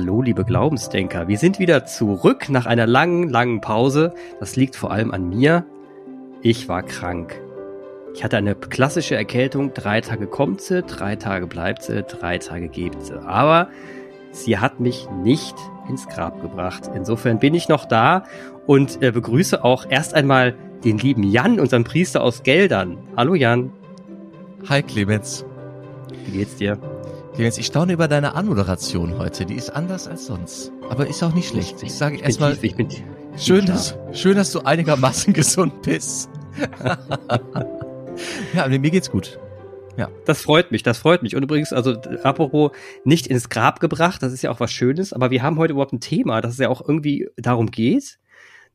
Hallo, liebe Glaubensdenker. Wir sind wieder zurück nach einer langen, langen Pause. Das liegt vor allem an mir. Ich war krank. Ich hatte eine klassische Erkältung. Drei Tage kommt sie, drei Tage bleibt sie, drei Tage gibt sie. Aber sie hat mich nicht ins Grab gebracht. Insofern bin ich noch da und äh, begrüße auch erst einmal den lieben Jan, unseren Priester aus Geldern. Hallo Jan. Hi Clemens. Wie geht's dir? Clemens, ich staune über deine Anmoderation heute. Die ist anders als sonst. Aber ist auch nicht schlecht. Ich sage erstmal, ich bin schön, dass, schön, dass du einigermaßen gesund bist. ja, mir geht's gut. Ja. Das freut mich, das freut mich. Und übrigens, also apropos nicht ins Grab gebracht, das ist ja auch was Schönes, aber wir haben heute überhaupt ein Thema, dass es ja auch irgendwie darum geht.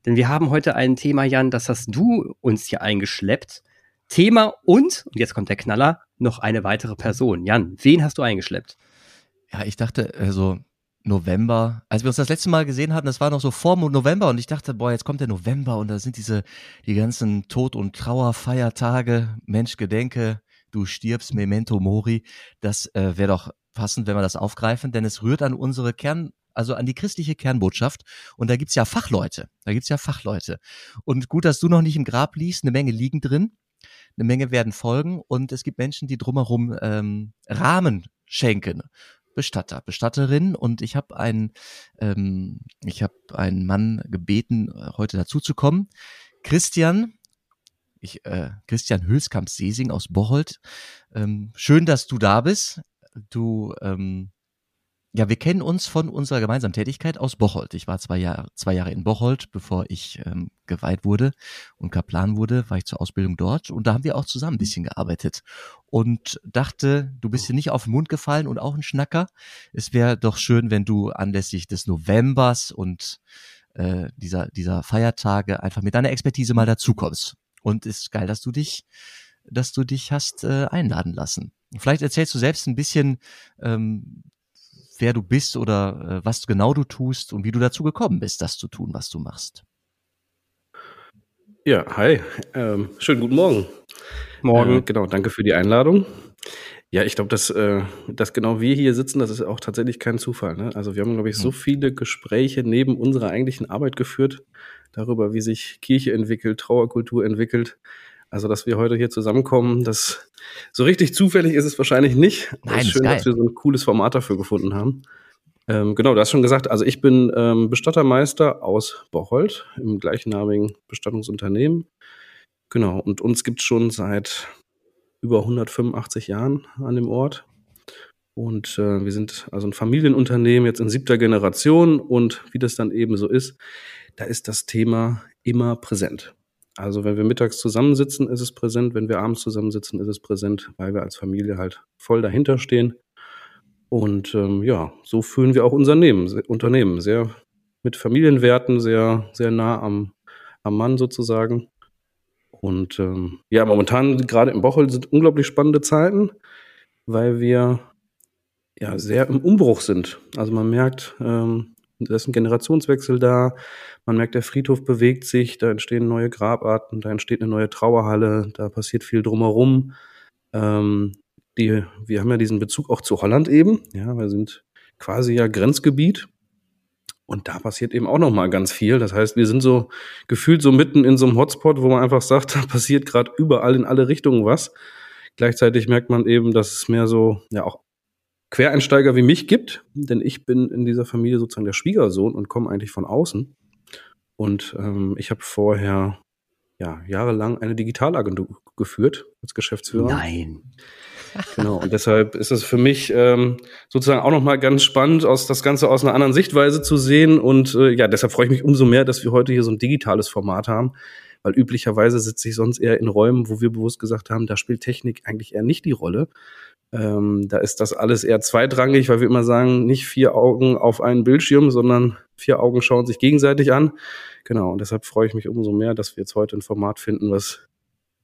Denn wir haben heute ein Thema, Jan, das hast du uns hier eingeschleppt. Thema und, und jetzt kommt der Knaller, noch eine weitere Person. Jan, wen hast du eingeschleppt? Ja, ich dachte, also November, als wir uns das letzte Mal gesehen hatten, das war noch so vor November und ich dachte, boah, jetzt kommt der November und da sind diese, die ganzen Tod- und Trauerfeiertage, Mensch, gedenke, du stirbst, Memento Mori, das äh, wäre doch passend, wenn wir das aufgreifen, denn es rührt an unsere Kern, also an die christliche Kernbotschaft. Und da gibt's ja Fachleute. Da gibt's ja Fachleute. Und gut, dass du noch nicht im Grab liegst, eine Menge liegen drin eine Menge werden folgen und es gibt Menschen, die drumherum ähm, Rahmen schenken. Bestatter, Bestatterin und ich habe einen, ähm, ich habe einen Mann gebeten, heute dazu zu kommen. Christian, ich, äh, Christian Hülskamp-Sesing aus Bocholt. Ähm, schön, dass du da bist. Du ähm, ja, wir kennen uns von unserer gemeinsamen Tätigkeit aus Bocholt. Ich war zwei Jahre, zwei Jahre in Bocholt, bevor ich ähm, geweiht wurde und Kaplan wurde, war ich zur Ausbildung dort und da haben wir auch zusammen ein bisschen gearbeitet und dachte, du bist hier nicht auf den Mund gefallen und auch ein Schnacker. Es wäre doch schön, wenn du anlässlich des Novembers und äh, dieser, dieser Feiertage einfach mit deiner Expertise mal dazukommst. Und ist geil, dass du dich, dass du dich hast äh, einladen lassen. Vielleicht erzählst du selbst ein bisschen, ähm, wer du bist oder äh, was genau du tust und wie du dazu gekommen bist, das zu tun, was du machst. Ja, hi. Ähm, schönen guten Morgen. Morgen. Äh, genau, danke für die Einladung. Ja, ich glaube, dass, äh, dass genau wir hier sitzen, das ist auch tatsächlich kein Zufall. Ne? Also wir haben, glaube ich, so hm. viele Gespräche neben unserer eigentlichen Arbeit geführt, darüber, wie sich Kirche entwickelt, Trauerkultur entwickelt. Also, dass wir heute hier zusammenkommen, das so richtig zufällig ist es wahrscheinlich nicht. Nein, es ist schön, geil. dass wir so ein cooles Format dafür gefunden haben. Ähm, genau, du hast schon gesagt, also ich bin ähm, Bestattermeister aus Bocholt im gleichnamigen Bestattungsunternehmen. Genau, und uns gibt es schon seit über 185 Jahren an dem Ort. Und äh, wir sind also ein Familienunternehmen jetzt in siebter Generation und wie das dann eben so ist, da ist das Thema immer präsent. Also wenn wir mittags zusammensitzen, ist es präsent. Wenn wir abends zusammensitzen, ist es präsent, weil wir als Familie halt voll dahinter stehen. Und ähm, ja, so fühlen wir auch unser Unternehmen. Sehr mit Familienwerten, sehr, sehr nah am, am Mann sozusagen. Und ähm, ja, momentan gerade im Bocholt sind unglaublich spannende Zeiten, weil wir ja sehr im Umbruch sind. Also man merkt, ähm, da ist ein Generationswechsel da. Man merkt, der Friedhof bewegt sich, da entstehen neue Grabarten, da entsteht eine neue Trauerhalle, da passiert viel drumherum. Ähm, die, wir haben ja diesen Bezug auch zu Holland eben. Ja, wir sind quasi ja Grenzgebiet. Und da passiert eben auch noch mal ganz viel. Das heißt, wir sind so gefühlt so mitten in so einem Hotspot, wo man einfach sagt, da passiert gerade überall in alle Richtungen was. Gleichzeitig merkt man eben, dass es mehr so ja auch Quereinsteiger wie mich gibt, denn ich bin in dieser Familie sozusagen der Schwiegersohn und komme eigentlich von außen. Und ähm, ich habe vorher ja, jahrelang eine Digitalagentur geführt als Geschäftsführer. Nein. Genau, und deshalb ist es für mich ähm, sozusagen auch nochmal ganz spannend, aus das Ganze aus einer anderen Sichtweise zu sehen. Und äh, ja, deshalb freue ich mich umso mehr, dass wir heute hier so ein digitales Format haben, weil üblicherweise sitze ich sonst eher in Räumen, wo wir bewusst gesagt haben, da spielt Technik eigentlich eher nicht die Rolle, ähm, da ist das alles eher zweitrangig, weil wir immer sagen, nicht vier Augen auf einen Bildschirm, sondern vier Augen schauen sich gegenseitig an. Genau, und deshalb freue ich mich umso mehr, dass wir jetzt heute ein Format finden, was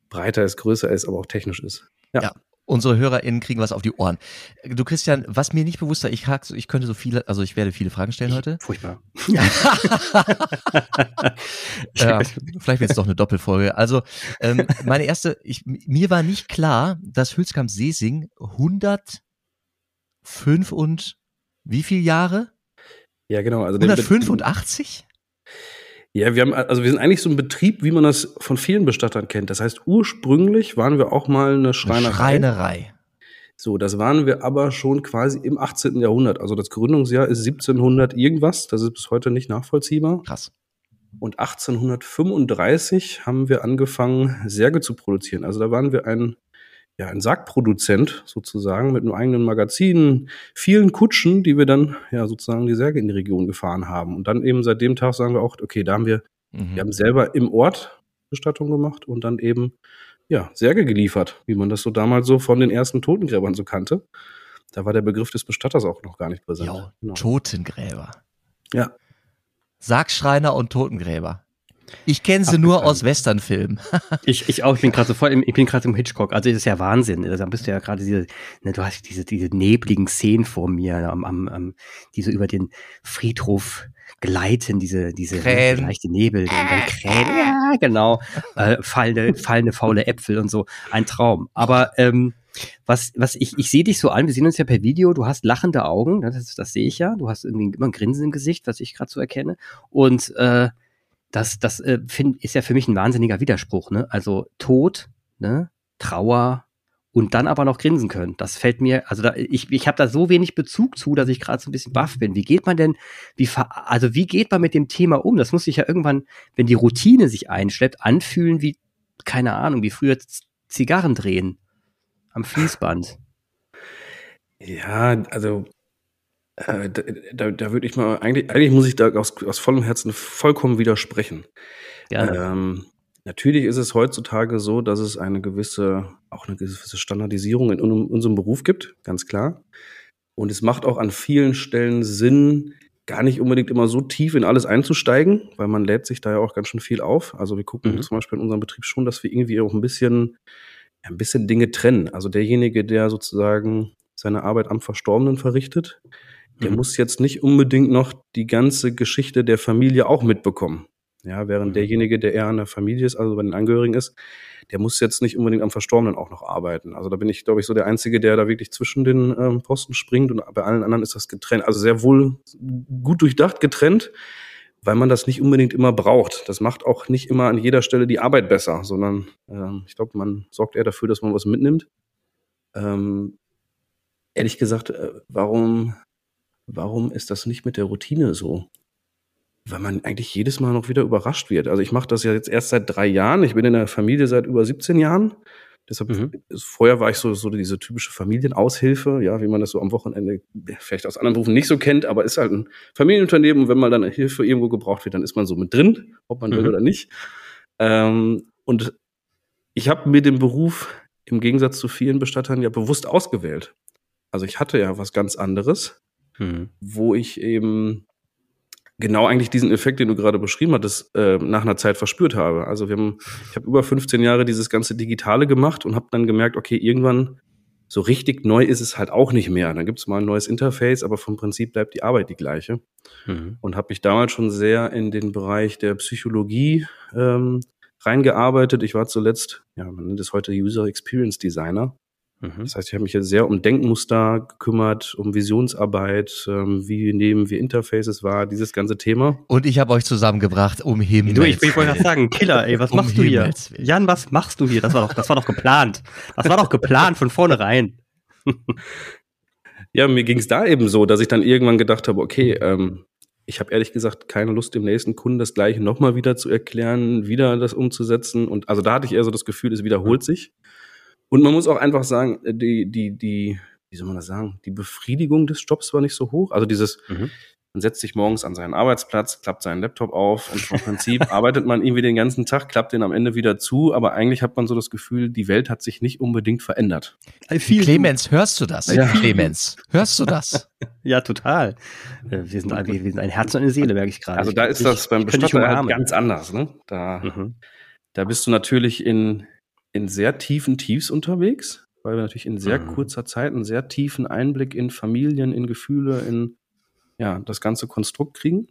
breiter ist, größer ist, aber auch technisch ist. Ja. ja unsere HörerInnen kriegen was auf die Ohren. Du Christian, was mir nicht bewusst war, ich, ich könnte so viele, also ich werde viele Fragen stellen heute. Furchtbar. ja, vielleicht wird es doch eine Doppelfolge. Also ähm, meine erste, ich, mir war nicht klar, dass Hülskamp Sesing 105 und wie viele Jahre? Ja, genau. Also den 185? Ja, wir haben, also wir sind eigentlich so ein Betrieb, wie man das von vielen Bestattern kennt. Das heißt, ursprünglich waren wir auch mal eine Schreinerei. Eine Schreinerei. So, das waren wir aber schon quasi im 18. Jahrhundert. Also das Gründungsjahr ist 1700 irgendwas. Das ist bis heute nicht nachvollziehbar. Krass. Und 1835 haben wir angefangen, Särge zu produzieren. Also da waren wir ein, ja, ein Sargproduzent sozusagen mit einem eigenen Magazin, vielen Kutschen, die wir dann ja sozusagen die Särge in die Region gefahren haben. Und dann eben seit dem Tag sagen wir auch, okay, da haben wir, Mhm. wir haben selber im Ort Bestattung gemacht und dann eben ja, Särge geliefert, wie man das so damals so von den ersten Totengräbern so kannte. Da war der Begriff des Bestatters auch noch gar nicht präsent. Jo, Genau. Totengräber. Ja. Sargschreiner und Totengräber. Ich kenne sie nur aus Westernfilmen. Ich, ich auch, ich bin gerade so voll im, ich bin gerade im Hitchcock. Also das ist ja Wahnsinn. Da bist du ja gerade diese, ne, du hast diese, diese nebligen Szenen vor mir, am, am, am, die so über den Friedhof gleiten, diese, diese Krähen. leichte Nebel, und dann Krähen, ja, genau, äh, fallende, fallende faule Äpfel und so. Ein Traum. Aber ähm, was, was ich, ich sehe dich so an, wir sehen uns ja per Video, du hast lachende Augen, ne, das, das sehe ich ja. Du hast irgendwie immer ein Grinsen im Gesicht, was ich gerade so erkenne. Und äh, das, das äh, find, ist ja für mich ein wahnsinniger Widerspruch, ne? Also Tod, ne? Trauer und dann aber noch grinsen können. Das fällt mir, also da, ich, ich habe da so wenig Bezug zu, dass ich gerade so ein bisschen baff bin. Wie geht man denn, wie also wie geht man mit dem Thema um? Das muss sich ja irgendwann, wenn die Routine sich einschleppt, anfühlen wie, keine Ahnung, wie früher Zigarren drehen am Fließband. Ja, also äh, da, da, da würde ich mal, eigentlich, eigentlich muss ich da aus, aus vollem Herzen vollkommen widersprechen. Ja, Ähm, natürlich ist es heutzutage so, dass es eine gewisse, auch eine gewisse Standardisierung in un- unserem Beruf gibt, ganz klar. Und es macht auch an vielen Stellen Sinn, gar nicht unbedingt immer so tief in alles einzusteigen, weil man lädt sich da ja auch ganz schön viel auf. Also wir gucken Mhm. zum Beispiel in unserem Betrieb schon, dass wir irgendwie auch ein bisschen, ein bisschen Dinge trennen. Also derjenige, der sozusagen seine Arbeit am Verstorbenen verrichtet, der Mhm. muss jetzt nicht unbedingt noch die ganze Geschichte der Familie auch mitbekommen. Ja, während Mhm. derjenige, der eher an der Familie ist, also bei den Angehörigen ist, der muss jetzt nicht unbedingt am Verstorbenen auch noch arbeiten. Also da bin ich, glaube ich, so der Einzige, der da wirklich zwischen den ähm, Posten springt und bei allen anderen ist das getrennt. Also sehr wohl gut durchdacht getrennt, weil man das nicht unbedingt immer braucht. Das macht auch nicht immer an jeder Stelle die Arbeit besser, sondern ähm, ich glaube, man sorgt eher dafür, dass man was mitnimmt. Ähm, ehrlich gesagt, äh, warum, warum ist das nicht mit der Routine so? Weil man eigentlich jedes Mal noch wieder überrascht wird. Also ich mache das ja jetzt erst seit drei Jahren. Ich bin in der Familie seit über 17 Jahren. Deshalb, Mhm. vorher war ich so, so diese typische Familienaushilfe, ja, wie man das so am Wochenende vielleicht aus anderen Berufen nicht so kennt, aber ist halt ein Familienunternehmen und wenn mal dann Hilfe irgendwo gebraucht wird, dann ist man so mit drin, ob man will Mhm. oder nicht. Ähm, und ich habe mir den Beruf im Gegensatz zu vielen Bestattern ja bewusst ausgewählt. Also ich hatte ja was ganz anderes, Mhm. wo ich eben genau eigentlich diesen Effekt, den du gerade beschrieben hattest, äh, nach einer Zeit verspürt habe. Also wir haben, ich habe über 15 Jahre dieses ganze Digitale gemacht und habe dann gemerkt, okay, irgendwann so richtig neu ist es halt auch nicht mehr. Dann gibt es mal ein neues Interface, aber vom Prinzip bleibt die Arbeit die gleiche. Mhm. Und habe mich damals schon sehr in den Bereich der Psychologie ähm, reingearbeitet. Ich war zuletzt, ja, man nennt es heute User Experience Designer. Mhm. Das heißt, ich habe mich jetzt sehr um Denkmuster gekümmert, um Visionsarbeit, ähm, wie nehmen wir Interfaces wahr, dieses ganze Thema. Und ich habe euch zusammengebracht, um Himmels Du, ich, ich wollte gerade sagen, Killer, ey, was Um machst du hier? Jan, was machst du hier? Das war doch, das war doch geplant. Das war doch geplant von vornherein. Ja, mir ging es da eben so, dass ich dann irgendwann gedacht habe, okay, ähm, ich habe ehrlich gesagt keine Lust, dem nächsten Kunden das gleiche nochmal wieder zu erklären, wieder das umzusetzen. Und also da hatte ich eher so das Gefühl, es wiederholt sich. Und man muss auch einfach sagen, die, die, die, wie soll man das sagen, die Befriedigung des Jobs war nicht so hoch. Also dieses, Mhm. man setzt sich morgens an seinen Arbeitsplatz, klappt seinen Laptop auf und vom Prinzip arbeitet man irgendwie den ganzen Tag, klappt den am Ende wieder zu, aber eigentlich hat man so das Gefühl, die Welt hat sich nicht unbedingt verändert. Viel Clemens, hörst du das? Ja. Clemens, hörst du das? Ja, total. Äh, Wir sind, ein, wir sind ein Herz und eine Seele, merke ich gerade. Also da ist Ich- das beim Bestatter halt ganz anders. Ne? Da, Mhm. da bist du natürlich in, in sehr tiefen Tiefs unterwegs, weil wir natürlich in sehr Mhm. kurzer Zeit einen sehr tiefen Einblick in Familien, in Gefühle, in ja, das ganze Konstrukt kriegen.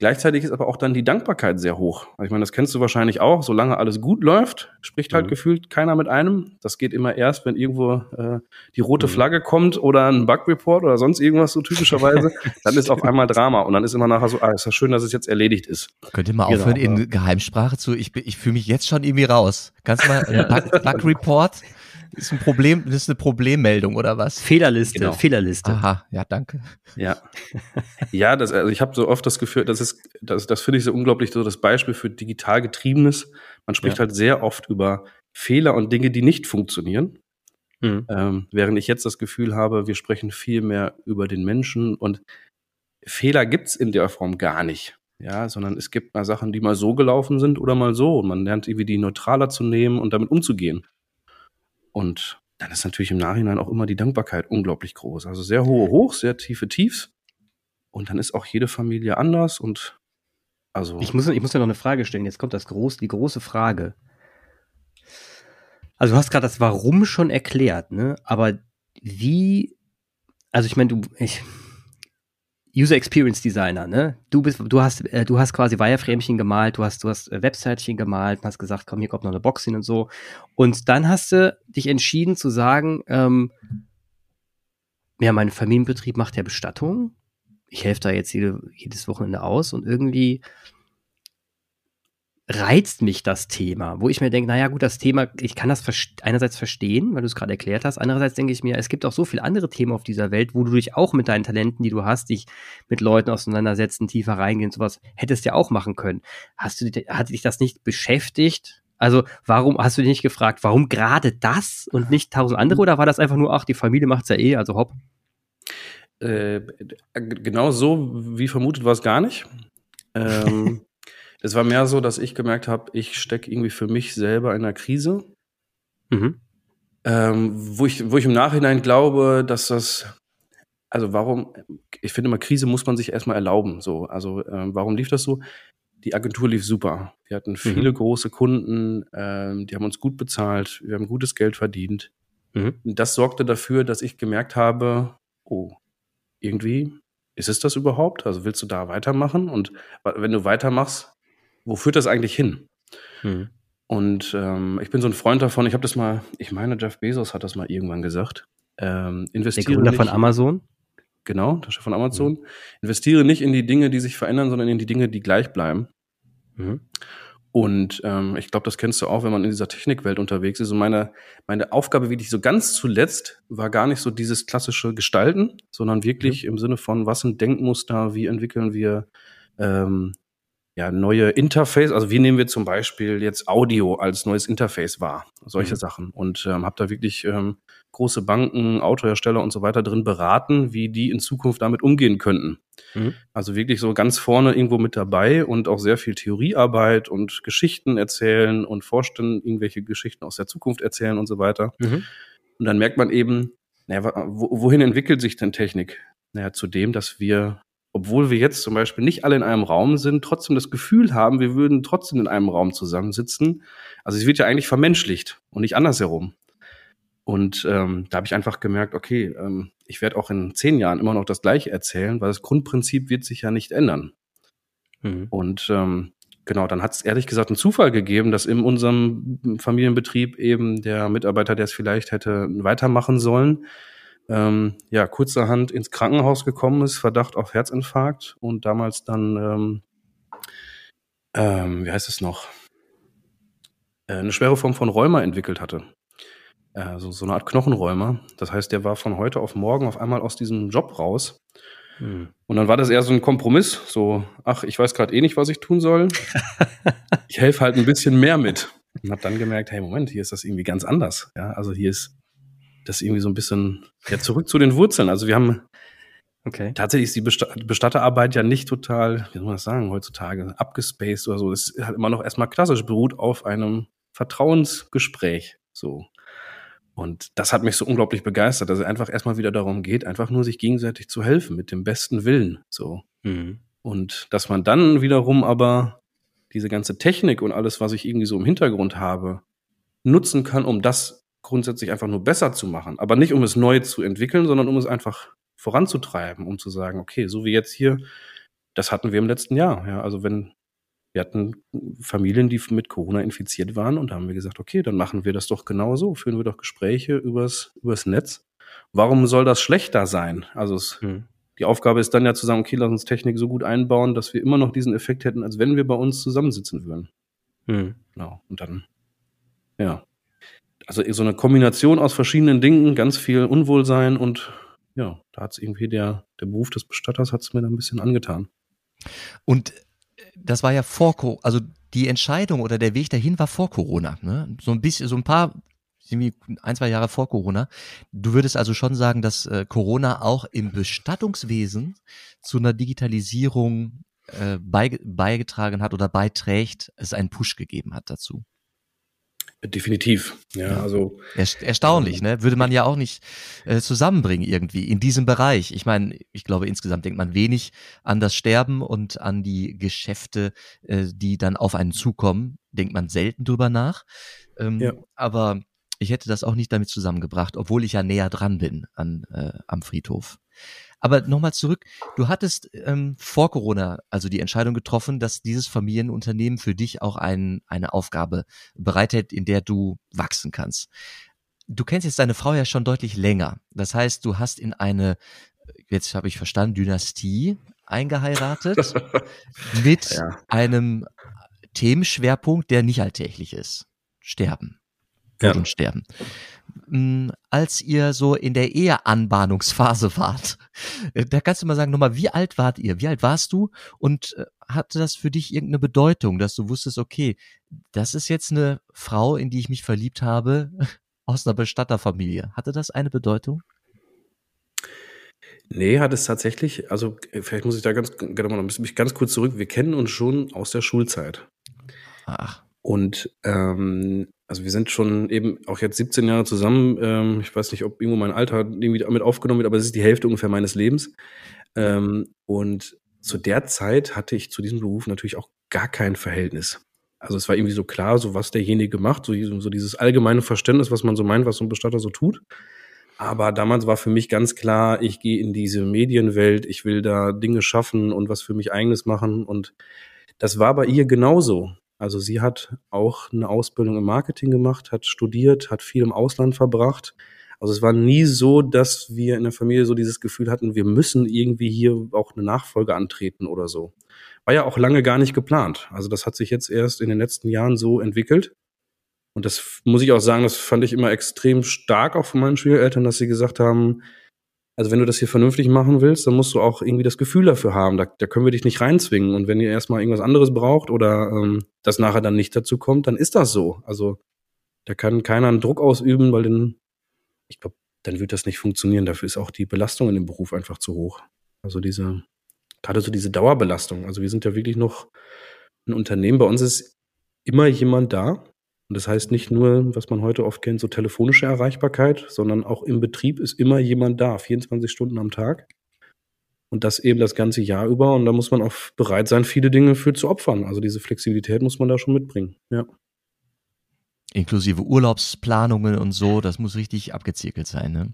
Gleichzeitig ist aber auch dann die Dankbarkeit sehr hoch. Ich meine, das kennst du wahrscheinlich auch. Solange alles gut läuft, spricht halt mhm. gefühlt keiner mit einem. Das geht immer erst, wenn irgendwo äh, die rote mhm. Flagge kommt oder ein Bug-Report oder sonst irgendwas so typischerweise. dann ist auf einmal Drama und dann ist immer nachher so, ah, ist ja schön, dass es jetzt erledigt ist. Könnt ihr mal genau, aufhören in Geheimsprache zu, ich, ich fühle mich jetzt schon irgendwie raus. Kannst du mal einen Bug-Report? Ist ein Problem, das ist eine Problemmeldung oder was? Fehlerliste, genau. Fehlerliste. Aha, ja, danke. Ja. Ja, das, also ich habe so oft das Gefühl, das ist, das, das finde ich so unglaublich so das Beispiel für digital getriebenes. Man spricht ja. halt sehr oft über Fehler und Dinge, die nicht funktionieren. Mhm. Ähm, während ich jetzt das Gefühl habe, wir sprechen viel mehr über den Menschen und Fehler gibt's in der Form gar nicht. Ja, sondern es gibt mal Sachen, die mal so gelaufen sind oder mal so. Und man lernt irgendwie die neutraler zu nehmen und damit umzugehen. Und dann ist natürlich im Nachhinein auch immer die Dankbarkeit unglaublich groß. Also sehr hohe Hochs, sehr tiefe Tiefs. Und dann ist auch jede Familie anders und also. Ich muss, ich muss ja noch eine Frage stellen. Jetzt kommt das groß, die große Frage. Also du hast gerade das Warum schon erklärt, ne? Aber wie, also ich meine, du, ich, User Experience Designer, ne? Du bist, du hast, äh, du hast quasi Wireframchen gemalt, du hast, du hast äh, Webseitchen gemalt, hast gesagt, komm, hier kommt noch eine Box hin und so. Und dann hast du dich entschieden zu sagen, ähm, ja, mein Familienbetrieb macht ja Bestattung. Ich helfe da jetzt jede, jedes Wochenende aus und irgendwie reizt mich das Thema, wo ich mir denke, naja gut, das Thema, ich kann das einerseits verstehen, weil du es gerade erklärt hast, andererseits denke ich mir, es gibt auch so viele andere Themen auf dieser Welt, wo du dich auch mit deinen Talenten, die du hast, dich mit Leuten auseinandersetzen, tiefer reingehen, sowas, hättest ja auch machen können. Hast du, hat dich das nicht beschäftigt? Also warum hast du dich nicht gefragt, warum gerade das und nicht tausend andere oder war das einfach nur, ach, die Familie macht's ja eh, also hopp? Äh, genau so wie vermutet war es gar nicht. Ähm, Es war mehr so, dass ich gemerkt habe, ich stecke irgendwie für mich selber in einer Krise. Mhm. Ähm, wo, ich, wo ich im Nachhinein glaube, dass das, also warum, ich finde immer, Krise muss man sich erstmal erlauben. So, also ähm, warum lief das so? Die Agentur lief super. Wir hatten viele mhm. große Kunden, ähm, die haben uns gut bezahlt, wir haben gutes Geld verdient. Mhm. Das sorgte dafür, dass ich gemerkt habe, oh, irgendwie ist es das überhaupt? Also willst du da weitermachen? Und wenn du weitermachst, wo führt das eigentlich hin? Mhm. Und ähm, ich bin so ein Freund davon, ich habe das mal, ich meine, Jeff Bezos hat das mal irgendwann gesagt. Ähm, investiere der Gründer nicht, von Amazon? Genau, der Chef von Amazon. Mhm. Investiere nicht in die Dinge, die sich verändern, sondern in die Dinge, die gleich bleiben. Mhm. Und ähm, ich glaube, das kennst du auch, wenn man in dieser Technikwelt unterwegs ist. Und meine, meine Aufgabe wirklich so ganz zuletzt war gar nicht so dieses klassische Gestalten, sondern wirklich mhm. im Sinne von, was sind Denkmuster, wie entwickeln wir ähm, ja, neue Interface, also wie nehmen wir zum Beispiel jetzt Audio als neues Interface wahr, solche mhm. Sachen. Und ähm, habe da wirklich ähm, große Banken, Autohersteller und so weiter drin beraten, wie die in Zukunft damit umgehen könnten. Mhm. Also wirklich so ganz vorne irgendwo mit dabei und auch sehr viel Theoriearbeit und Geschichten erzählen und vorstellen, irgendwelche Geschichten aus der Zukunft erzählen und so weiter. Mhm. Und dann merkt man eben, naja, wohin entwickelt sich denn Technik? Naja, zu dem, dass wir obwohl wir jetzt zum Beispiel nicht alle in einem Raum sind, trotzdem das Gefühl haben, wir würden trotzdem in einem Raum zusammensitzen. Also es wird ja eigentlich vermenschlicht und nicht andersherum. Und ähm, da habe ich einfach gemerkt, okay, ähm, ich werde auch in zehn Jahren immer noch das Gleiche erzählen, weil das Grundprinzip wird sich ja nicht ändern. Mhm. Und ähm, genau, dann hat es ehrlich gesagt einen Zufall gegeben, dass in unserem Familienbetrieb eben der Mitarbeiter, der es vielleicht hätte weitermachen sollen, ähm, ja, kurzerhand ins Krankenhaus gekommen ist, Verdacht auf Herzinfarkt und damals dann, ähm, ähm, wie heißt es noch, äh, eine schwere Form von Rheuma entwickelt hatte. Also so eine Art Knochenrheuma. Das heißt, der war von heute auf morgen auf einmal aus diesem Job raus. Hm. Und dann war das eher so ein Kompromiss, so, ach, ich weiß gerade eh nicht, was ich tun soll. ich helfe halt ein bisschen mehr mit. Und habe dann gemerkt, hey, Moment, hier ist das irgendwie ganz anders. Ja, also hier ist das irgendwie so ein bisschen ja, zurück zu den Wurzeln. Also wir haben okay. tatsächlich ist die Bestatterarbeit ja nicht total, wie soll man das sagen, heutzutage abgespaced oder so. Es ist halt immer noch erstmal klassisch beruht auf einem Vertrauensgespräch. So. Und das hat mich so unglaublich begeistert, dass es einfach erstmal wieder darum geht, einfach nur sich gegenseitig zu helfen mit dem besten Willen. So. Mhm. Und dass man dann wiederum aber diese ganze Technik und alles, was ich irgendwie so im Hintergrund habe, nutzen kann, um das grundsätzlich einfach nur besser zu machen. Aber nicht, um es neu zu entwickeln, sondern um es einfach voranzutreiben, um zu sagen, okay, so wie jetzt hier, das hatten wir im letzten Jahr. Ja, also wenn wir hatten Familien, die mit Corona infiziert waren und da haben wir gesagt, okay, dann machen wir das doch genauso, führen wir doch Gespräche übers, übers Netz. Warum soll das schlechter sein? Also es, hm. die Aufgabe ist dann ja zu sagen, okay, lass uns Technik so gut einbauen, dass wir immer noch diesen Effekt hätten, als wenn wir bei uns zusammensitzen würden. Hm. Genau. Und dann, ja. Also so eine Kombination aus verschiedenen Dingen, ganz viel Unwohlsein und ja, da hat es irgendwie der, der Beruf des Bestatters hat es mir da ein bisschen angetan. Und das war ja vor, also die Entscheidung oder der Weg dahin war vor Corona, ne? So ein bisschen, so ein paar, ein, zwei Jahre vor Corona. Du würdest also schon sagen, dass äh, Corona auch im Bestattungswesen zu einer Digitalisierung äh, beigetragen hat oder beiträgt, es einen Push gegeben hat dazu. Definitiv, ja, also erstaunlich, ne? Würde man ja auch nicht äh, zusammenbringen irgendwie in diesem Bereich. Ich meine, ich glaube insgesamt denkt man wenig an das Sterben und an die Geschäfte, äh, die dann auf einen zukommen, denkt man selten drüber nach. Ähm, ja. Aber ich hätte das auch nicht damit zusammengebracht, obwohl ich ja näher dran bin an äh, am Friedhof. Aber nochmal zurück, du hattest ähm, vor Corona also die Entscheidung getroffen, dass dieses Familienunternehmen für dich auch ein, eine Aufgabe bereithält, in der du wachsen kannst. Du kennst jetzt deine Frau ja schon deutlich länger. Das heißt, du hast in eine, jetzt habe ich verstanden, Dynastie eingeheiratet mit ja. einem Themenschwerpunkt, der nicht alltäglich ist. Sterben. Ja. und Sterben. Hm, als ihr so in der Eheanbahnungsphase wart, äh, da kannst du mal sagen, nochmal, wie alt wart ihr? Wie alt warst du? Und äh, hatte das für dich irgendeine Bedeutung, dass du wusstest, okay, das ist jetzt eine Frau, in die ich mich verliebt habe, aus einer Bestatterfamilie. Hatte das eine Bedeutung? Nee, hat es tatsächlich, also äh, vielleicht muss ich da ganz, genau mal mich ganz kurz zurück. Wir kennen uns schon aus der Schulzeit. Ach. Und ähm, also wir sind schon eben auch jetzt 17 Jahre zusammen. Ähm, ich weiß nicht, ob irgendwo mein Alter irgendwie damit aufgenommen wird, aber es ist die Hälfte ungefähr meines Lebens. Ähm, und zu der Zeit hatte ich zu diesem Beruf natürlich auch gar kein Verhältnis. Also es war irgendwie so klar, so was derjenige macht, so, so dieses allgemeine Verständnis, was man so meint, was so ein Bestatter so tut. Aber damals war für mich ganz klar, ich gehe in diese Medienwelt, ich will da Dinge schaffen und was für mich eigenes machen. Und das war bei ihr genauso. Also sie hat auch eine Ausbildung im Marketing gemacht, hat studiert, hat viel im Ausland verbracht. Also es war nie so, dass wir in der Familie so dieses Gefühl hatten, wir müssen irgendwie hier auch eine Nachfolge antreten oder so. War ja auch lange gar nicht geplant. Also das hat sich jetzt erst in den letzten Jahren so entwickelt. Und das muss ich auch sagen, das fand ich immer extrem stark auch von meinen Schwiegereltern, dass sie gesagt haben, also wenn du das hier vernünftig machen willst, dann musst du auch irgendwie das Gefühl dafür haben. Da, da können wir dich nicht reinzwingen. Und wenn ihr erstmal irgendwas anderes braucht oder ähm, das nachher dann nicht dazu kommt, dann ist das so. Also da kann keiner einen Druck ausüben, weil dann, ich glaube, dann wird das nicht funktionieren. Dafür ist auch die Belastung in dem Beruf einfach zu hoch. Also diese, gerade so diese Dauerbelastung. Also wir sind ja wirklich noch ein Unternehmen. Bei uns ist immer jemand da. Und das heißt nicht nur, was man heute oft kennt, so telefonische Erreichbarkeit, sondern auch im Betrieb ist immer jemand da, 24 Stunden am Tag. Und das eben das ganze Jahr über. Und da muss man auch bereit sein, viele Dinge für zu opfern. Also diese Flexibilität muss man da schon mitbringen. Ja. Inklusive Urlaubsplanungen und so, das muss richtig abgezirkelt sein, ne?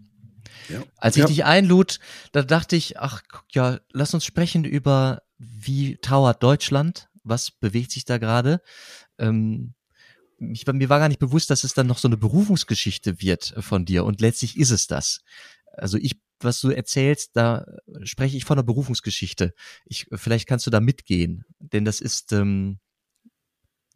Ja. Als ich ja. dich einlud, da dachte ich, ach ja, lass uns sprechen über, wie trauert Deutschland? Was bewegt sich da gerade? Ähm, ich, mir war gar nicht bewusst, dass es dann noch so eine Berufungsgeschichte wird von dir und letztlich ist es das. Also ich, was du erzählst, da spreche ich von einer Berufungsgeschichte. Ich, vielleicht kannst du da mitgehen, denn das ist, ähm,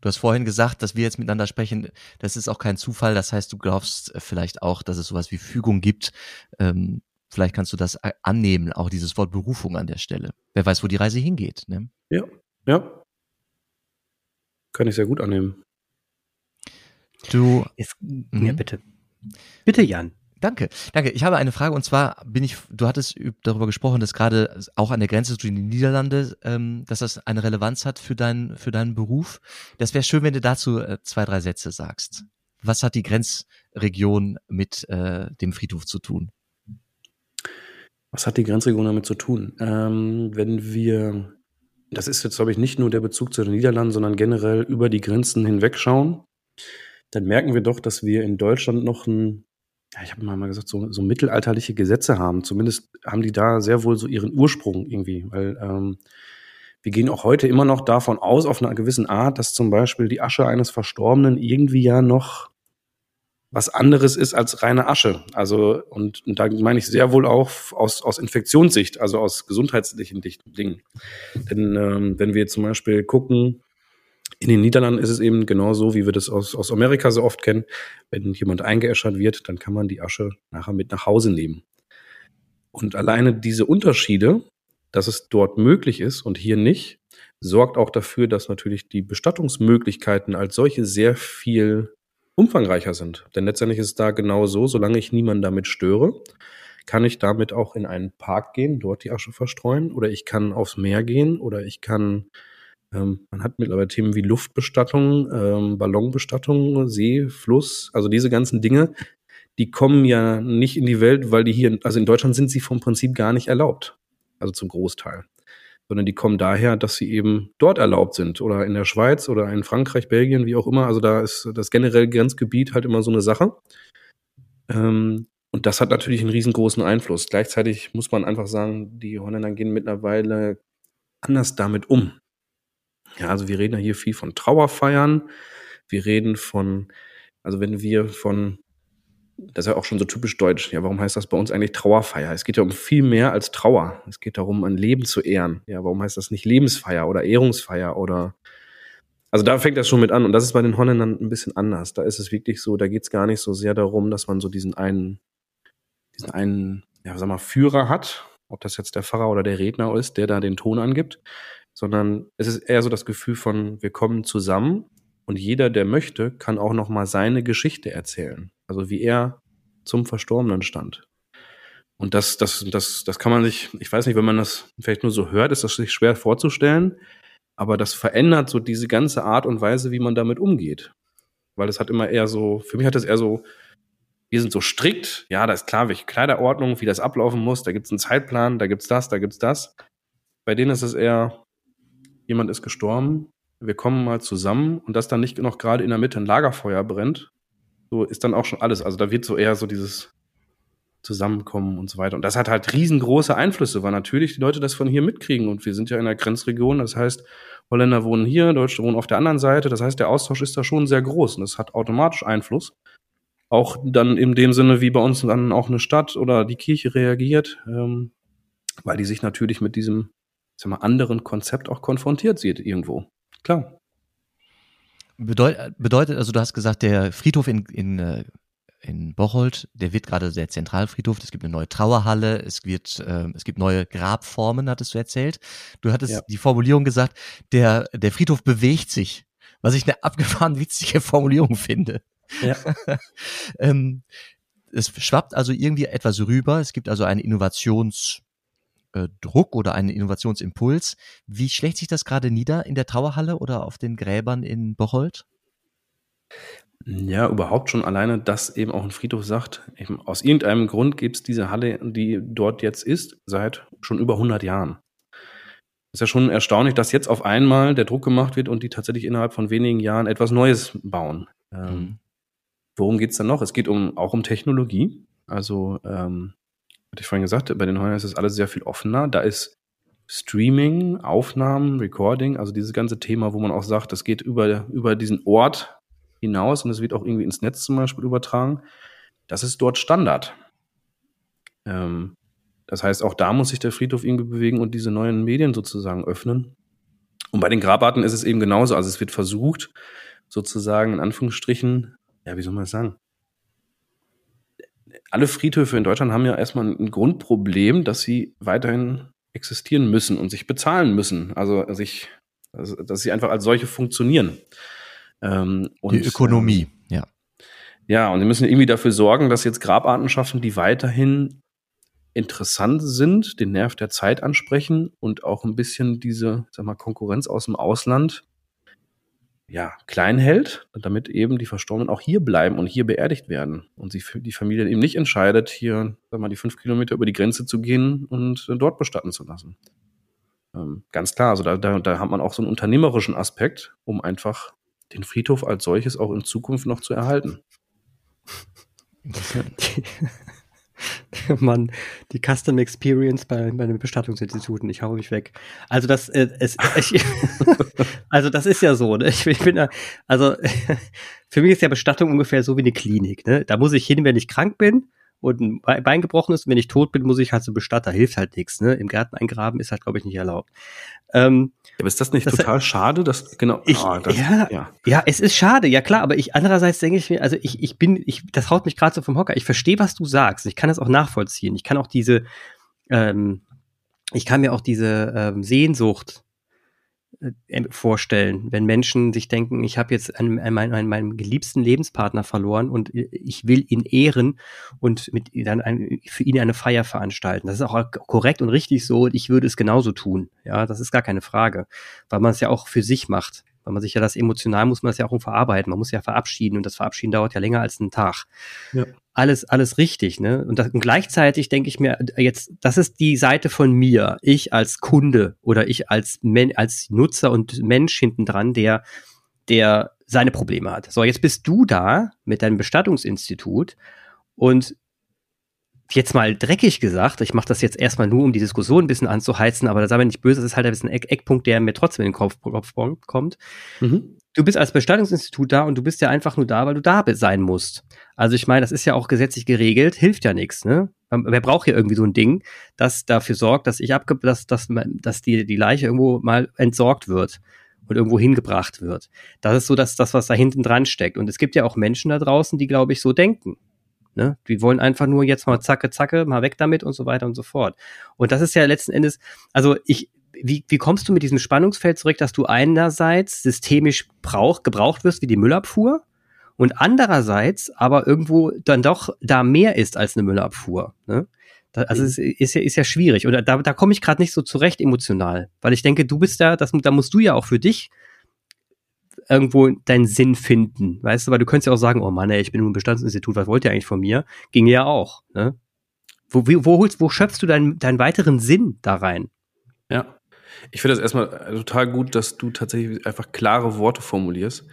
du hast vorhin gesagt, dass wir jetzt miteinander sprechen, das ist auch kein Zufall. Das heißt, du glaubst vielleicht auch, dass es sowas wie Fügung gibt. Ähm, vielleicht kannst du das annehmen, auch dieses Wort Berufung an der Stelle. Wer weiß, wo die Reise hingeht. Ne? Ja, ja. Kann ich sehr gut annehmen. Du. Ist, mhm. Ja, bitte. Bitte, Jan. Danke, danke. Ich habe eine Frage und zwar bin ich, du hattest darüber gesprochen, dass gerade auch an der Grenze zu den Niederlanden, ähm, dass das eine Relevanz hat für deinen für deinen Beruf. Das wäre schön, wenn du dazu äh, zwei drei Sätze sagst. Was hat die Grenzregion mit äh, dem Friedhof zu tun? Was hat die Grenzregion damit zu tun? Ähm, wenn wir, das ist jetzt glaube ich nicht nur der Bezug zu den Niederlanden, sondern generell über die Grenzen hinweg schauen dann merken wir doch, dass wir in Deutschland noch ein, ja, ich habe mal gesagt, so, so mittelalterliche Gesetze haben. Zumindest haben die da sehr wohl so ihren Ursprung irgendwie, weil ähm, wir gehen auch heute immer noch davon aus, auf einer gewissen Art, dass zum Beispiel die Asche eines Verstorbenen irgendwie ja noch was anderes ist als reine Asche. Also, und, und da meine ich sehr wohl auch aus, aus Infektionssicht, also aus gesundheitlichen Dingen. Denn ähm, wenn wir zum Beispiel gucken, in den Niederlanden ist es eben genau so, wie wir das aus, aus Amerika so oft kennen. Wenn jemand eingeäschert wird, dann kann man die Asche nachher mit nach Hause nehmen. Und alleine diese Unterschiede, dass es dort möglich ist und hier nicht, sorgt auch dafür, dass natürlich die Bestattungsmöglichkeiten als solche sehr viel umfangreicher sind. Denn letztendlich ist es da genau so, solange ich niemanden damit störe, kann ich damit auch in einen Park gehen, dort die Asche verstreuen oder ich kann aufs Meer gehen oder ich kann, ähm, man hat mittlerweile Themen wie Luftbestattung, ähm, Ballonbestattung, See, Fluss, also diese ganzen Dinge, die kommen ja nicht in die Welt, weil die hier, also in Deutschland sind sie vom Prinzip gar nicht erlaubt. Also zum Großteil sondern die kommen daher, dass sie eben dort erlaubt sind oder in der Schweiz oder in Frankreich, Belgien, wie auch immer. Also da ist das generelle Grenzgebiet halt immer so eine Sache. Ähm, und das hat natürlich einen riesengroßen Einfluss. Gleichzeitig muss man einfach sagen, die Holländer gehen mittlerweile anders damit um. Ja, also wir reden ja hier viel von Trauerfeiern. Wir reden von, also wenn wir von das ist ja auch schon so typisch deutsch. Ja, warum heißt das bei uns eigentlich Trauerfeier? Es geht ja um viel mehr als Trauer. Es geht darum, ein Leben zu ehren. Ja, warum heißt das nicht Lebensfeier oder Ehrungsfeier oder also da fängt das schon mit an und das ist bei den Holländern ein bisschen anders. Da ist es wirklich so, da geht es gar nicht so sehr darum, dass man so diesen einen, diesen einen, ja, sag mal, Führer hat, ob das jetzt der Pfarrer oder der Redner ist, der da den Ton angibt, sondern es ist eher so das Gefühl von, wir kommen zusammen und jeder, der möchte, kann auch noch mal seine Geschichte erzählen. Also wie er zum Verstorbenen stand. Und das, das, das, das kann man sich, ich weiß nicht, wenn man das vielleicht nur so hört, ist das sich schwer vorzustellen. Aber das verändert so diese ganze Art und Weise, wie man damit umgeht. Weil es hat immer eher so, für mich hat es eher so, wir sind so strikt, ja, da ist klar, welche Kleiderordnung, wie das ablaufen muss, da gibt es einen Zeitplan, da gibt's das, da gibt's das. Bei denen ist es eher, jemand ist gestorben, wir kommen mal zusammen und dass dann nicht noch gerade in der Mitte ein Lagerfeuer brennt, so ist dann auch schon alles. Also da wird so eher so dieses Zusammenkommen und so weiter. Und das hat halt riesengroße Einflüsse, weil natürlich die Leute das von hier mitkriegen. Und wir sind ja in der Grenzregion, das heißt, Holländer wohnen hier, Deutsche wohnen auf der anderen Seite. Das heißt, der Austausch ist da schon sehr groß und das hat automatisch Einfluss. Auch dann in dem Sinne, wie bei uns dann auch eine Stadt oder die Kirche reagiert, ähm, weil die sich natürlich mit diesem sag mal, anderen Konzept auch konfrontiert sieht irgendwo. Klar. Bedeut, bedeutet, also du hast gesagt, der Friedhof in, in, äh, in Bocholt, der wird gerade der Zentralfriedhof, es gibt eine neue Trauerhalle, es wird, äh, es gibt neue Grabformen, hattest du erzählt. Du hattest ja. die Formulierung gesagt, der, der Friedhof bewegt sich, was ich eine abgefahren witzige Formulierung finde. Ja. ähm, es schwappt also irgendwie etwas rüber, es gibt also eine Innovations, äh, Druck oder einen Innovationsimpuls. Wie schlägt sich das gerade nieder in der Trauerhalle oder auf den Gräbern in Bocholt? Ja, überhaupt schon alleine, dass eben auch ein Friedhof sagt, eben aus irgendeinem Grund gibt es diese Halle, die dort jetzt ist, seit schon über 100 Jahren. Ist ja schon erstaunlich, dass jetzt auf einmal der Druck gemacht wird und die tatsächlich innerhalb von wenigen Jahren etwas Neues bauen. Ähm, mhm. worum geht's dann noch? Es geht um, auch um Technologie. Also ähm, hatte ich vorhin gesagt, bei den Heuern ist es alles sehr viel offener. Da ist Streaming, Aufnahmen, Recording, also dieses ganze Thema, wo man auch sagt, das geht über, über diesen Ort hinaus und es wird auch irgendwie ins Netz zum Beispiel übertragen. Das ist dort Standard. Ähm, das heißt, auch da muss sich der Friedhof irgendwie bewegen und diese neuen Medien sozusagen öffnen. Und bei den Grabarten ist es eben genauso. Also es wird versucht, sozusagen in Anführungsstrichen, ja, wie soll man das sagen? Alle Friedhöfe in Deutschland haben ja erstmal ein Grundproblem, dass sie weiterhin existieren müssen und sich bezahlen müssen. Also sich, also, dass sie einfach als solche funktionieren. Ähm, und, die Ökonomie, ähm, ja. Ja, und sie müssen irgendwie dafür sorgen, dass jetzt Grabarten schaffen, die weiterhin interessant sind, den Nerv der Zeit ansprechen und auch ein bisschen diese, sag mal, Konkurrenz aus dem Ausland ja, klein hält, damit eben die Verstorbenen auch hier bleiben und hier beerdigt werden. Und sie die Familie eben nicht entscheidet, hier, sag mal, die fünf Kilometer über die Grenze zu gehen und dort bestatten zu lassen. Ähm, ganz klar, also da, da, da hat man auch so einen unternehmerischen Aspekt, um einfach den Friedhof als solches auch in Zukunft noch zu erhalten. Mann, die Custom Experience bei, bei den Bestattungsinstituten, ich hau mich weg. Also das, äh, es, ich, also das ist ja so, ne? Ich, ich bin da, also für mich ist ja Bestattung ungefähr so wie eine Klinik, ne? Da muss ich hin, wenn ich krank bin und ein Bein gebrochen ist. Und wenn ich tot bin, muss ich halt zum Bestatter. Hilft halt nichts. Ne? Im Garten eingraben ist halt, glaube ich, nicht erlaubt. Ähm, ja, aber ist das nicht das total halt, schade? Dass, genau, ich, oh, das, ja, ja, ja. es ist schade, ja klar, aber ich andererseits denke ich mir, also ich, ich bin, ich, das haut mich gerade so vom Hocker. Ich verstehe, was du sagst. Ich kann das auch nachvollziehen. Ich kann auch diese, ähm, ich kann mir auch diese ähm, Sehnsucht vorstellen, wenn Menschen sich denken, ich habe jetzt einen, einen, einen, meinen geliebsten Lebenspartner verloren und ich will ihn ehren und mit dann ein, für ihn eine Feier veranstalten. Das ist auch korrekt und richtig so und ich würde es genauso tun. Ja, das ist gar keine Frage, weil man es ja auch für sich macht. Weil man sich ja das emotional muss man das ja auch verarbeiten. Man muss ja verabschieden und das Verabschieden dauert ja länger als einen Tag. Ja alles, alles richtig, ne? Und, das, und gleichzeitig denke ich mir jetzt, das ist die Seite von mir, ich als Kunde oder ich als, Men als Nutzer und Mensch hinten dran, der, der seine Probleme hat. So, jetzt bist du da mit deinem Bestattungsinstitut und jetzt mal dreckig gesagt, ich mache das jetzt erstmal nur, um die Diskussion ein bisschen anzuheizen, aber da sei mir nicht böse, das ist halt ein bisschen Eck Eckpunkt, der mir trotzdem in den Kopf, Kopf kommt. Mhm du bist als Bestattungsinstitut da und du bist ja einfach nur da, weil du da sein musst. Also ich meine, das ist ja auch gesetzlich geregelt, hilft ja nichts, ne? Wer braucht hier irgendwie so ein Ding, das dafür sorgt, dass ich abge dass, dass, dass die, die Leiche irgendwo mal entsorgt wird und irgendwo hingebracht wird. Das ist so das, das, was da hinten dran steckt. Und es gibt ja auch Menschen da draußen, die, glaube ich, so denken. Ne? Die wollen einfach nur jetzt mal zacke, zacke, mal weg damit und so weiter und so fort. Und das ist ja letzten Endes, also ich, wie, wie kommst du mit diesem Spannungsfeld zurück, dass du einerseits systemisch brauch, gebraucht wirst wie die Müllabfuhr und andererseits aber irgendwo dann doch da mehr ist als eine Müllabfuhr? Ne? Da, also es ist ja, ist ja schwierig. Oder da, da komme ich gerade nicht so zurecht emotional, weil ich denke, du bist da, das, da musst du ja auch für dich irgendwo deinen Sinn finden, weißt du, weil du könntest ja auch sagen, oh Mann, ey, ich bin nur ein Bestandsinstitut, was wollt ihr eigentlich von mir? Ging ja auch, ne? Wo, wo, holst, wo schöpfst du deinen, deinen weiteren Sinn da rein? Ja. Ich finde das erstmal äh, total gut, dass du tatsächlich einfach klare Worte formulierst,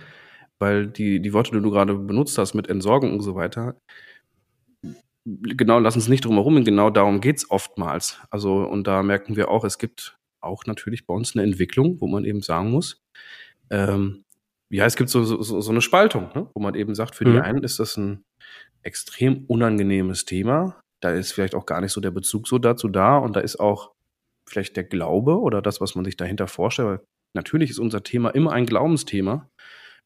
weil die, die Worte, die du gerade benutzt hast mit Entsorgung und so weiter, genau, lass uns nicht drum herum, genau darum geht's oftmals. Also, und da merken wir auch, es gibt auch natürlich bei uns eine Entwicklung, wo man eben sagen muss, ähm, ja, es gibt so, so, so eine Spaltung, ne? wo man eben sagt, für mhm. die einen ist das ein extrem unangenehmes Thema. Da ist vielleicht auch gar nicht so der Bezug so dazu da und da ist auch vielleicht der Glaube oder das, was man sich dahinter vorstellt. Weil natürlich ist unser Thema immer ein Glaubensthema.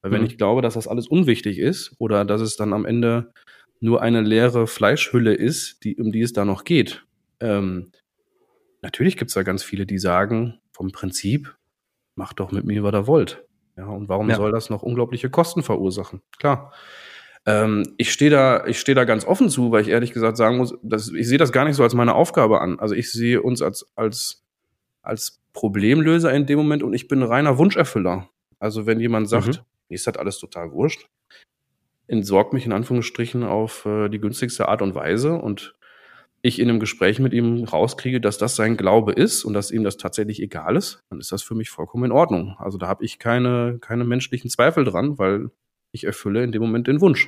Weil wenn mhm. ich glaube, dass das alles unwichtig ist oder dass es dann am Ende nur eine leere Fleischhülle ist, die, um die es da noch geht, ähm, natürlich gibt es da ganz viele, die sagen, vom Prinzip, macht doch mit mir, was ihr wollt. Ja, und warum ja. soll das noch unglaubliche Kosten verursachen? Klar. Ähm, ich stehe da, ich stehe da ganz offen zu, weil ich ehrlich gesagt sagen muss, dass, ich sehe das gar nicht so als meine Aufgabe an. Also ich sehe uns als, als, als Problemlöser in dem Moment und ich bin reiner Wunscherfüller. Also wenn jemand sagt, mhm. mir ist das alles total wurscht, entsorgt mich in Anführungsstrichen auf äh, die günstigste Art und Weise und ich in einem Gespräch mit ihm rauskriege, dass das sein Glaube ist und dass ihm das tatsächlich egal ist, dann ist das für mich vollkommen in Ordnung. Also da habe ich keine, keine menschlichen Zweifel dran, weil ich erfülle in dem Moment den Wunsch.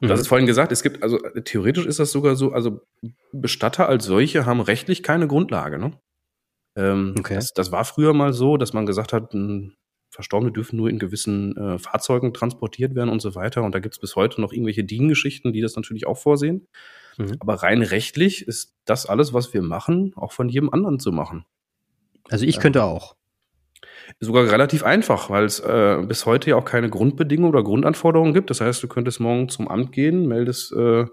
Und mhm. das ist vorhin gesagt, es gibt, also theoretisch ist das sogar so, also Bestatter als solche haben rechtlich keine Grundlage. Ne? Ähm, okay. das, das war früher mal so, dass man gesagt hat, Verstorbene dürfen nur in gewissen äh, Fahrzeugen transportiert werden und so weiter. Und da gibt es bis heute noch irgendwelche Diengeschichten, die das natürlich auch vorsehen. Mhm. Aber rein rechtlich ist das alles, was wir machen, auch von jedem anderen zu machen. Also ich könnte auch sogar relativ einfach, weil es äh, bis heute ja auch keine Grundbedingungen oder Grundanforderungen gibt. Das heißt, du könntest morgen zum Amt gehen, meldest äh,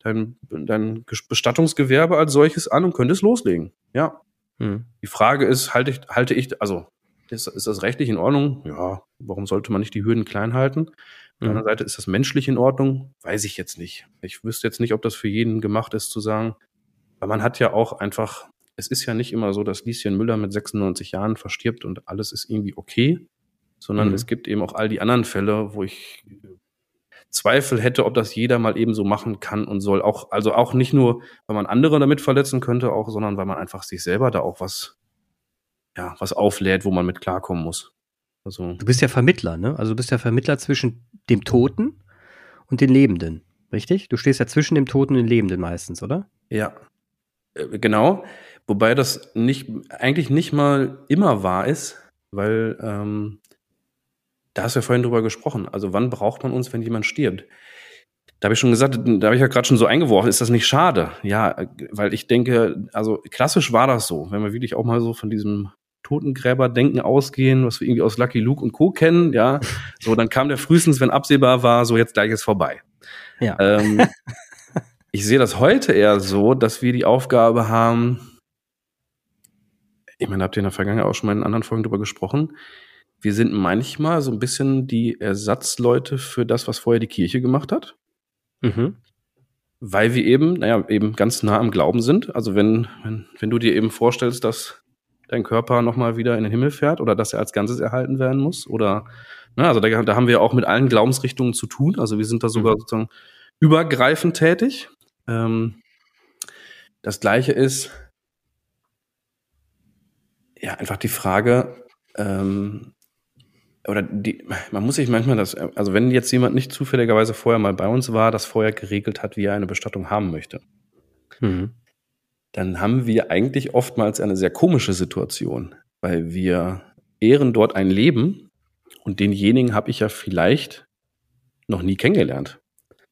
dein, dein Bestattungsgewerbe als solches an und könntest loslegen. Ja. Hm. Die Frage ist, halte ich, halte ich, also ist, ist das rechtlich in Ordnung? Ja, warum sollte man nicht die Hürden klein halten? Auf der anderen hm. Seite ist das menschlich in Ordnung? Weiß ich jetzt nicht. Ich wüsste jetzt nicht, ob das für jeden gemacht ist, zu sagen, weil man hat ja auch einfach es ist ja nicht immer so, dass Lieschen Müller mit 96 Jahren verstirbt und alles ist irgendwie okay, sondern mhm. es gibt eben auch all die anderen Fälle, wo ich Zweifel hätte, ob das jeder mal eben so machen kann und soll. Auch, also auch nicht nur, weil man andere damit verletzen könnte, auch, sondern weil man einfach sich selber da auch was, ja, was auflädt, wo man mit klarkommen muss. Also. Du bist ja Vermittler, ne? Also du bist ja Vermittler zwischen dem Toten und den Lebenden. Richtig? Du stehst ja zwischen dem Toten und dem Lebenden meistens, oder? Ja, äh, genau. Wobei das nicht, eigentlich nicht mal immer wahr ist, weil ähm, da hast du ja vorhin drüber gesprochen. Also wann braucht man uns, wenn jemand stirbt? Da habe ich schon gesagt, da habe ich ja gerade schon so eingeworfen, ist das nicht schade? Ja, weil ich denke, also klassisch war das so, wenn wir wirklich auch mal so von diesem Totengräberdenken ausgehen, was wir irgendwie aus Lucky Luke und Co. kennen, ja, so dann kam der frühestens, wenn absehbar war, so jetzt gleich ist vorbei. Ja. Ähm, ich sehe das heute eher so, dass wir die Aufgabe haben, ich meine, habt ihr in der Vergangenheit auch schon mal in anderen Folgen drüber gesprochen, wir sind manchmal so ein bisschen die Ersatzleute für das, was vorher die Kirche gemacht hat. Mhm. Weil wir eben, naja, eben ganz nah am Glauben sind. Also wenn, wenn, wenn du dir eben vorstellst, dass dein Körper nochmal wieder in den Himmel fährt oder dass er als Ganzes erhalten werden muss oder, na, also da, da haben wir auch mit allen Glaubensrichtungen zu tun. Also wir sind da sogar mhm. sozusagen übergreifend tätig. Ähm, das gleiche ist, ja, einfach die Frage, ähm, oder die, man muss sich manchmal das, also wenn jetzt jemand nicht zufälligerweise vorher mal bei uns war, das vorher geregelt hat, wie er eine Bestattung haben möchte, mhm. dann haben wir eigentlich oftmals eine sehr komische Situation, weil wir ehren dort ein Leben und denjenigen habe ich ja vielleicht noch nie kennengelernt.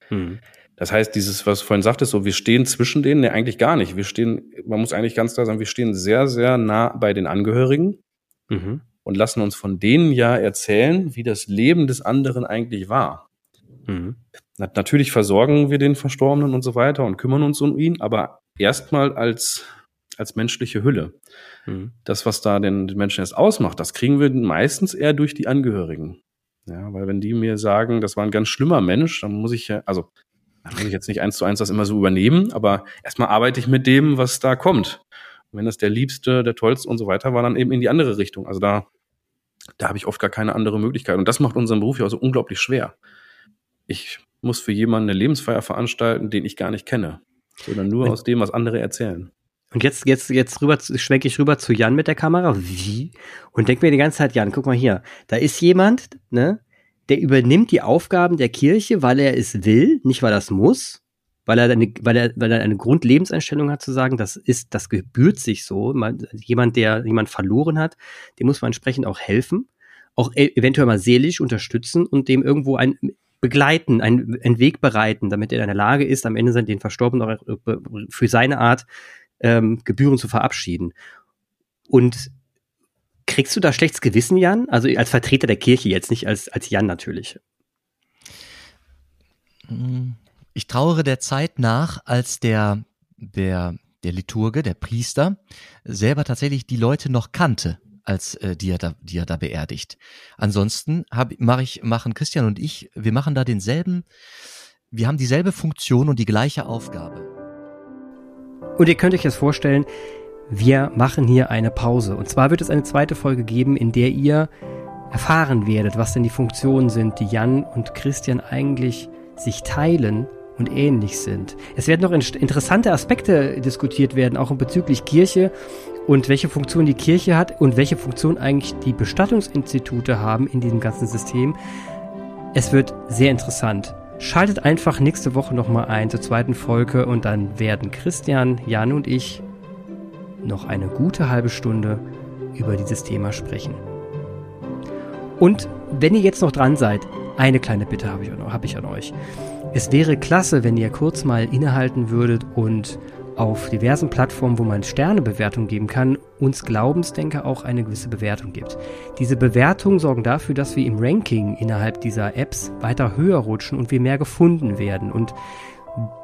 Mhm. Das heißt, dieses, was du vorhin sagtest, so wir stehen zwischen denen, ne, eigentlich gar nicht. Wir stehen, man muss eigentlich ganz klar sagen, wir stehen sehr, sehr nah bei den Angehörigen. Mhm und lassen uns von denen ja erzählen, wie das Leben des anderen eigentlich war. Mhm. Natürlich versorgen wir den Verstorbenen und so weiter und kümmern uns um ihn, aber erstmal als, als menschliche Hülle. Mhm. Das, was da den, den Menschen erst ausmacht, das kriegen wir meistens eher durch die Angehörigen. Ja, weil wenn die mir sagen, das war ein ganz schlimmer Mensch, dann muss ich ja, also, dann muss ich jetzt nicht eins zu eins das immer so übernehmen, aber erstmal arbeite ich mit dem, was da kommt. Und wenn das der Liebste, der Tollste und so weiter war, dann eben in die andere Richtung. Also da, da habe ich oft gar keine andere Möglichkeit. Und das macht unseren Beruf ja auch so unglaublich schwer. Ich muss für jemanden eine Lebensfeier veranstalten, den ich gar nicht kenne, sondern nur aus dem, was andere erzählen. Und jetzt, jetzt, jetzt rüber, schwenke ich rüber zu Jan mit der Kamera. Wie? Und denke mir die ganze Zeit, Jan, guck mal hier. Da ist jemand, ne, der übernimmt die Aufgaben der Kirche, weil er es will, nicht weil er es muss weil er eine, weil er, weil er eine Grundlebenseinstellung hat zu sagen, das ist, das gebührt sich so. Man, jemand, der jemand verloren hat, dem muss man entsprechend auch helfen, auch e, eventuell mal seelisch unterstützen und dem irgendwo ein begleiten, einen, einen Weg bereiten, damit er in der Lage ist, am Ende den Verstorbenen auch äh, für seine Art ähm, Gebühren zu verabschieden. Und kriegst du da schlechtes Gewissen, Jan? Also als Vertreter der Kirche jetzt, nicht als, als Jan natürlich. Hm. Ich trauere der Zeit nach, als der, der, der Liturge, der Priester, selber tatsächlich die Leute noch kannte, als äh, die, er da, die er da beerdigt. Ansonsten hab, mach ich, machen Christian und ich, wir machen da denselben, wir haben dieselbe Funktion und die gleiche Aufgabe. Und ihr könnt euch das vorstellen, wir machen hier eine Pause. Und zwar wird es eine zweite Folge geben, in der ihr erfahren werdet, was denn die Funktionen sind, die Jan und Christian eigentlich sich teilen und ähnlich sind. Es werden noch interessante Aspekte diskutiert werden, auch bezüglich Kirche und welche Funktion die Kirche hat und welche Funktion eigentlich die Bestattungsinstitute haben in diesem ganzen System. Es wird sehr interessant. Schaltet einfach nächste Woche nochmal ein zur zweiten Folge und dann werden Christian, Jan und ich noch eine gute halbe Stunde über dieses Thema sprechen. Und wenn ihr jetzt noch dran seid, eine kleine Bitte habe ich, hab ich an euch. Es wäre klasse, wenn ihr kurz mal innehalten würdet und auf diversen Plattformen, wo man Sternebewertung geben kann, uns Glaubensdenker auch eine gewisse Bewertung gibt. Diese Bewertungen sorgen dafür, dass wir im Ranking innerhalb dieser Apps weiter höher rutschen und wir mehr gefunden werden. Und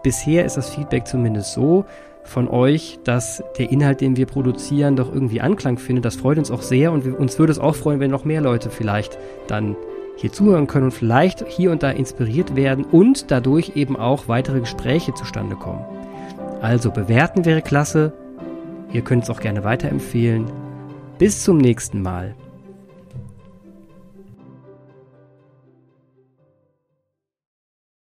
bisher ist das Feedback zumindest so von euch, dass der Inhalt, den wir produzieren, doch irgendwie Anklang findet. Das freut uns auch sehr und wir, uns würde es auch freuen, wenn noch mehr Leute vielleicht dann hier zuhören können und vielleicht hier und da inspiriert werden und dadurch eben auch weitere Gespräche zustande kommen. Also bewerten wäre klasse. Ihr könnt es auch gerne weiterempfehlen. Bis zum nächsten Mal.